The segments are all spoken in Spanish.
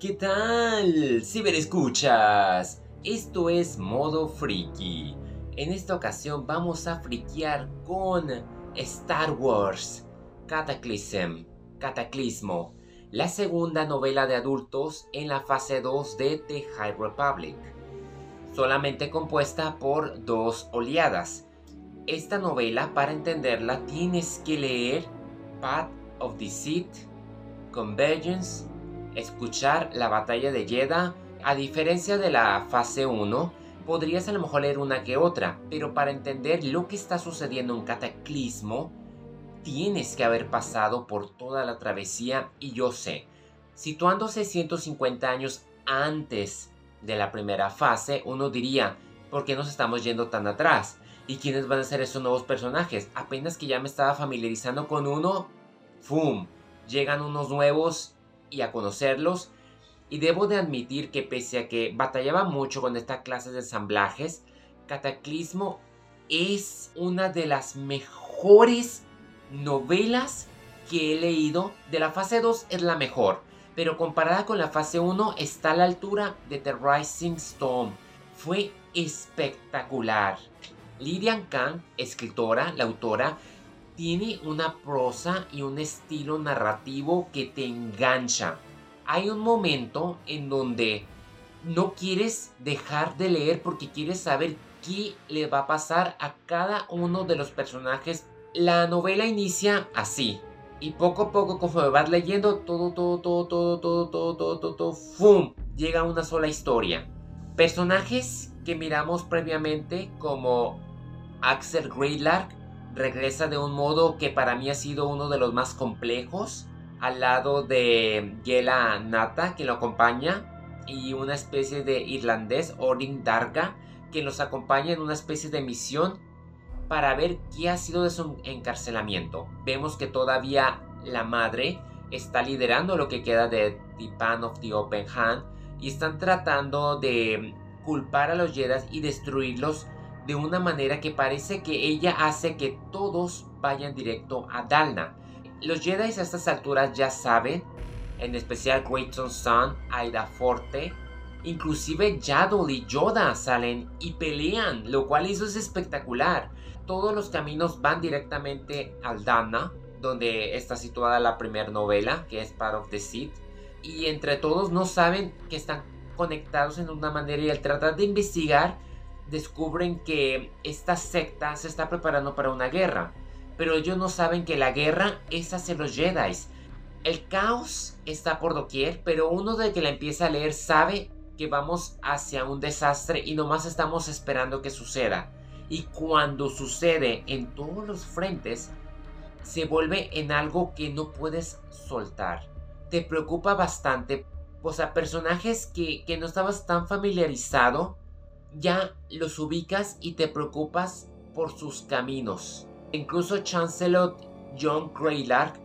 ¿Qué tal? Ciberescuchas. Esto es Modo Friki. En esta ocasión vamos a friquear con Star Wars Cataclysm, Cataclismo, la segunda novela de adultos en la fase 2 de The High Republic, solamente compuesta por dos oleadas. Esta novela, para entenderla, tienes que leer Path of Deceit, Convergence, escuchar la batalla de Jedha, a diferencia de la fase 1, podrías a lo mejor leer una que otra, pero para entender lo que está sucediendo en Cataclismo, tienes que haber pasado por toda la travesía y yo sé, situándose 150 años antes de la primera fase, uno diría, ¿por qué nos estamos yendo tan atrás? ¿Y quiénes van a ser esos nuevos personajes? Apenas que ya me estaba familiarizando con uno, ¡fum! Llegan unos nuevos y a conocerlos. Y debo de admitir que pese a que batallaba mucho con esta clase de ensamblajes, Cataclismo es una de las mejores novelas que he leído. De la fase 2 es la mejor, pero comparada con la fase 1 está a la altura de The Rising Storm. Fue espectacular. Lilian Kahn, escritora, la autora, tiene una prosa y un estilo narrativo que te engancha. Hay un momento en donde no quieres dejar de leer porque quieres saber qué le va a pasar a cada uno de los personajes. La novela inicia así. Y poco a poco, conforme vas leyendo, todo, todo, todo, todo, todo, todo, todo, todo, todo, ¡fum! Llega una sola historia. Personajes que miramos previamente como Axel Greylark regresa de un modo que para mí ha sido uno de los más complejos, al lado de Yela Nata, que lo acompaña, y una especie de irlandés, Orin Darga, que nos acompaña en una especie de misión para ver qué ha sido de su encarcelamiento. Vemos que todavía la madre está liderando lo que queda de The Pan of the Open Hand y están tratando de culpar a los Jedi y destruirlos de una manera que parece que ella hace que todos vayan directo a Dalna. Los Jedi a estas alturas ya saben, en especial Grayson Sun, Aida Forte, inclusive Yaddle y Yoda salen y pelean, lo cual eso es espectacular. Todos los caminos van directamente al Dalna, donde está situada la primera novela, que es Part of the Seed. Y entre todos no saben que están conectados en una manera y al tratar de investigar descubren que esta secta se está preparando para una guerra. Pero ellos no saben que la guerra es hacia los Jedi. El caos está por doquier, pero uno de que la empieza a leer sabe que vamos hacia un desastre y nomás estamos esperando que suceda. Y cuando sucede en todos los frentes, se vuelve en algo que no puedes soltar. Te preocupa bastante, pues a personajes que, que no estabas tan familiarizado, ya los ubicas y te preocupas por sus caminos. Incluso Chancellor John Greylark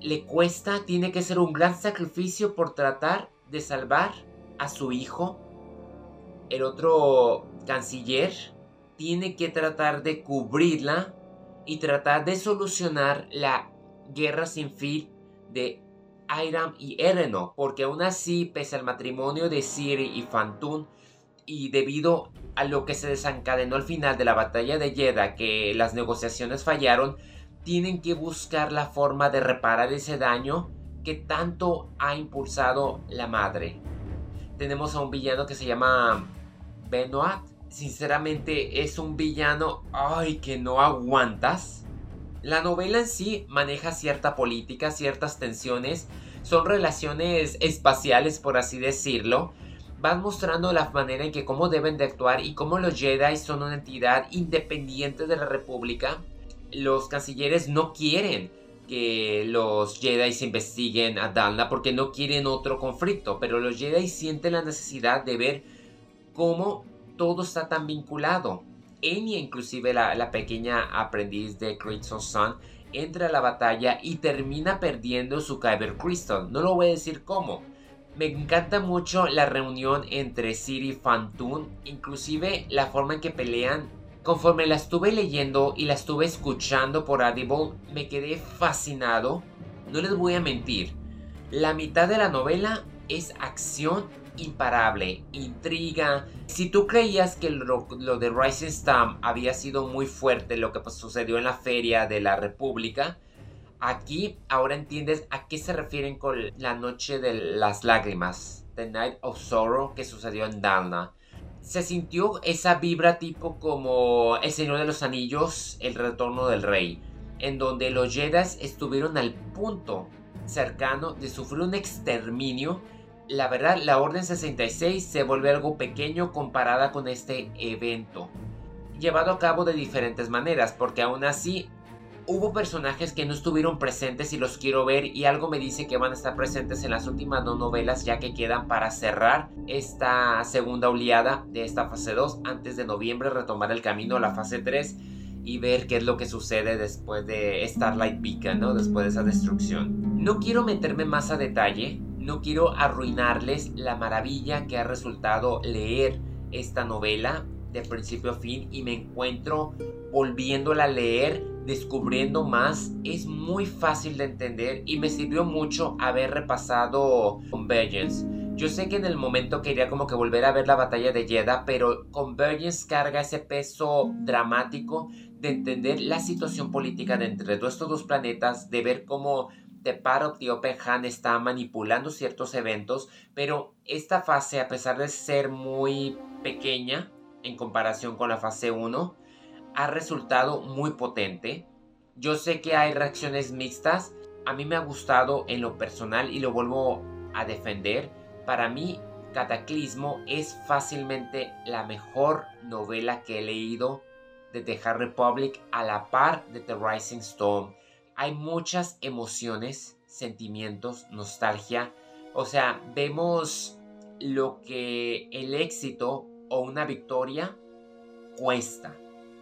le cuesta, tiene que ser un gran sacrificio por tratar de salvar a su hijo. El otro canciller tiene que tratar de cubrirla y tratar de solucionar la guerra sin fin de Iram y Ereno, porque aún así, pese al matrimonio de Siri y Fantun, y debido a lo que se desencadenó al final de la batalla de Jeddah, que las negociaciones fallaron, tienen que buscar la forma de reparar ese daño que tanto ha impulsado la madre. Tenemos a un villano que se llama Benoit. Sinceramente es un villano, ay, que no aguantas. La novela en sí maneja cierta política, ciertas tensiones, son relaciones espaciales por así decirlo, van mostrando la manera en que cómo deben de actuar y cómo los Jedi son una entidad independiente de la República. Los cancilleres no quieren que los Jedi se investiguen a Dalna porque no quieren otro conflicto, pero los Jedi sienten la necesidad de ver cómo todo está tan vinculado. Enya, inclusive la, la pequeña aprendiz de Crimson Sun, entra a la batalla y termina perdiendo su Kyber Crystal. No lo voy a decir cómo, me encanta mucho la reunión entre Siri y Fantun, inclusive la forma en que pelean. Conforme la estuve leyendo y la estuve escuchando por Audible, me quedé fascinado. No les voy a mentir, la mitad de la novela es acción imparable, intriga. Si tú creías que lo, de Rising Storm había sido muy fuerte, lo que pues, sucedió en la feria de la República, aquí ahora entiendes a qué se refieren con la noche de las lágrimas, The Night of Sorrow, que sucedió en Dalna. Se sintió esa vibra tipo como El Señor de los Anillos, El Retorno del Rey, en donde los Jedi estuvieron al punto cercano de sufrir un exterminio la verdad, la Orden 66 se vuelve algo pequeño comparada con este evento, llevado a cabo de diferentes maneras, porque aún así hubo personajes que no estuvieron presentes y los quiero ver y algo me dice que van a estar presentes en las últimas dos novelas ya que quedan para cerrar esta segunda oleada de esta fase 2 antes de noviembre retomar el camino a la fase 3 y ver qué es lo que sucede después de Starlight Beacon, ¿no? Después de esa destrucción. No quiero meterme más a detalle, no quiero arruinarles la maravilla que ha resultado leer esta novela de principio a fin y me encuentro volviéndola a leer, descubriendo más. Es muy fácil de entender y me sirvió mucho haber repasado Convergence. Yo sé que en el momento quería como que volver a ver la batalla de Jeddah, pero Convergence carga ese peso dramático de entender la situación política de entre estos dos planetas, de ver cómo Teparo Han está manipulando ciertos eventos, pero esta fase, a pesar de ser muy pequeña en comparación con la fase 1, ha resultado muy potente. Yo sé que hay reacciones mixtas. A mí me ha gustado en lo personal y lo vuelvo a defender. Para mí, Cataclismo es fácilmente la mejor novela que he leído de The Republic a la par de The Rising Storm hay muchas emociones, sentimientos, nostalgia. O sea, vemos lo que el éxito o una victoria cuesta.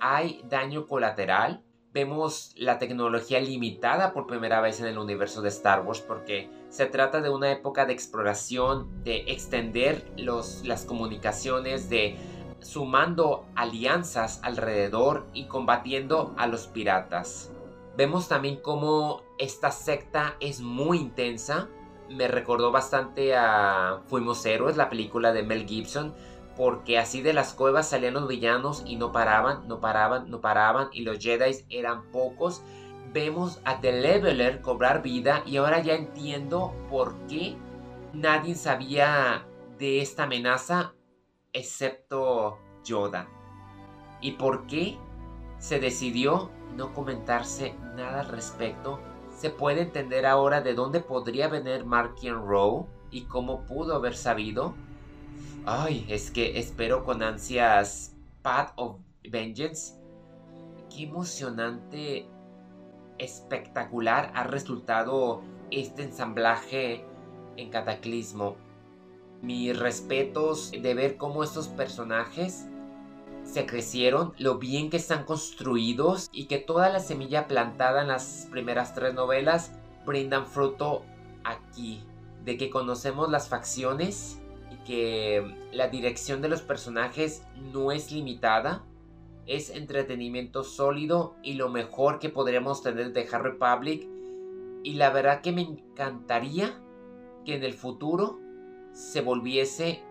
Hay daño colateral. Vemos la tecnología limitada por primera vez en el universo de Star Wars porque se trata de una época de exploración, de extender las comunicaciones, de sumando alianzas alrededor y combatiendo a los piratas. Vemos también cómo esta secta es muy intensa. Me recordó bastante a Fuimos Héroes, la película de Mel Gibson, porque así de las cuevas salían los villanos y no paraban, no paraban, no paraban, y los Jedi eran pocos. Vemos a The Leveler cobrar vida y ahora ya entiendo por qué nadie sabía de esta amenaza excepto Yoda. ¿Y por qué se decidió no comentarse nada al respecto, se puede entender ahora de dónde podría venir Markian Rowe y cómo pudo haber sabido. Ay, es que espero con ansias Path of Vengeance. Qué emocionante, espectacular ha resultado este ensamblaje en Cataclismo. Mis respetos de ver cómo estos personajes se crecieron, lo bien que están construidos y que toda la semilla plantada en las primeras tres novelas brindan fruto aquí, de que conocemos las facciones que la dirección de los personajes no es limitada, es entretenimiento sólido y lo mejor que podríamos tener de Harry Republic y la verdad que me encantaría que en el futuro se volviese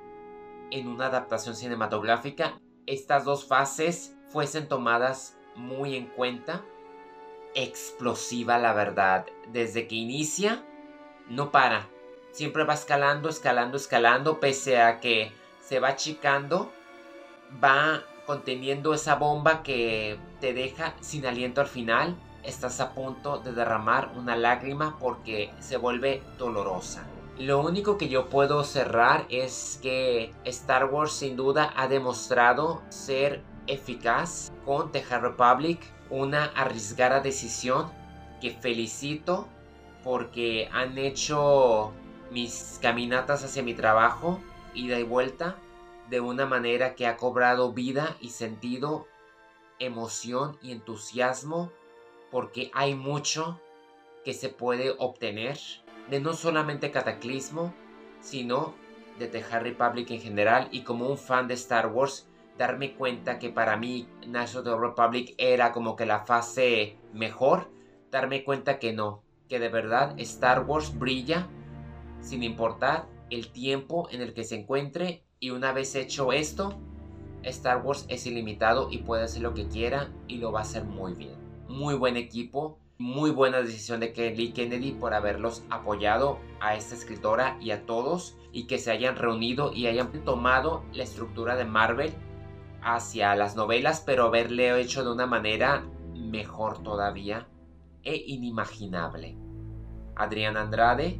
en una adaptación cinematográfica estas dos fases fuesen tomadas muy en cuenta. Explosiva la verdad. Desde que inicia, no para. Siempre va escalando, escalando, escalando, pese a que se va achicando, va conteniendo esa bomba que te deja sin aliento al final. Estás a punto de derramar una lágrima porque se vuelve dolorosa. Lo único que yo puedo cerrar es que Star Wars sin duda ha demostrado ser eficaz con The Republic, una arriesgada decisión que felicito porque han hecho mis caminatas hacia mi trabajo, ida y vuelta, de una manera que ha cobrado vida y sentido, emoción y entusiasmo, porque hay mucho que se puede obtener de no solamente Cataclismo, sino de The Harry Republic en general y como un fan de Star Wars, darme cuenta que para mí the Republic era como que la fase mejor, darme cuenta que no, que de verdad Star Wars brilla sin importar el tiempo en el que se encuentre y una vez hecho esto, Star Wars es ilimitado y puede hacer lo que quiera y lo va a hacer muy bien. Muy buen equipo, muy buena decisión de Kelly Kennedy por haberlos apoyado a esta escritora y a todos y que se hayan reunido y hayan tomado la estructura de Marvel hacia las novelas, pero haberle hecho de una manera mejor todavía e inimaginable. Adrián Andrade,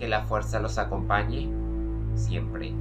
que la fuerza los acompañe siempre.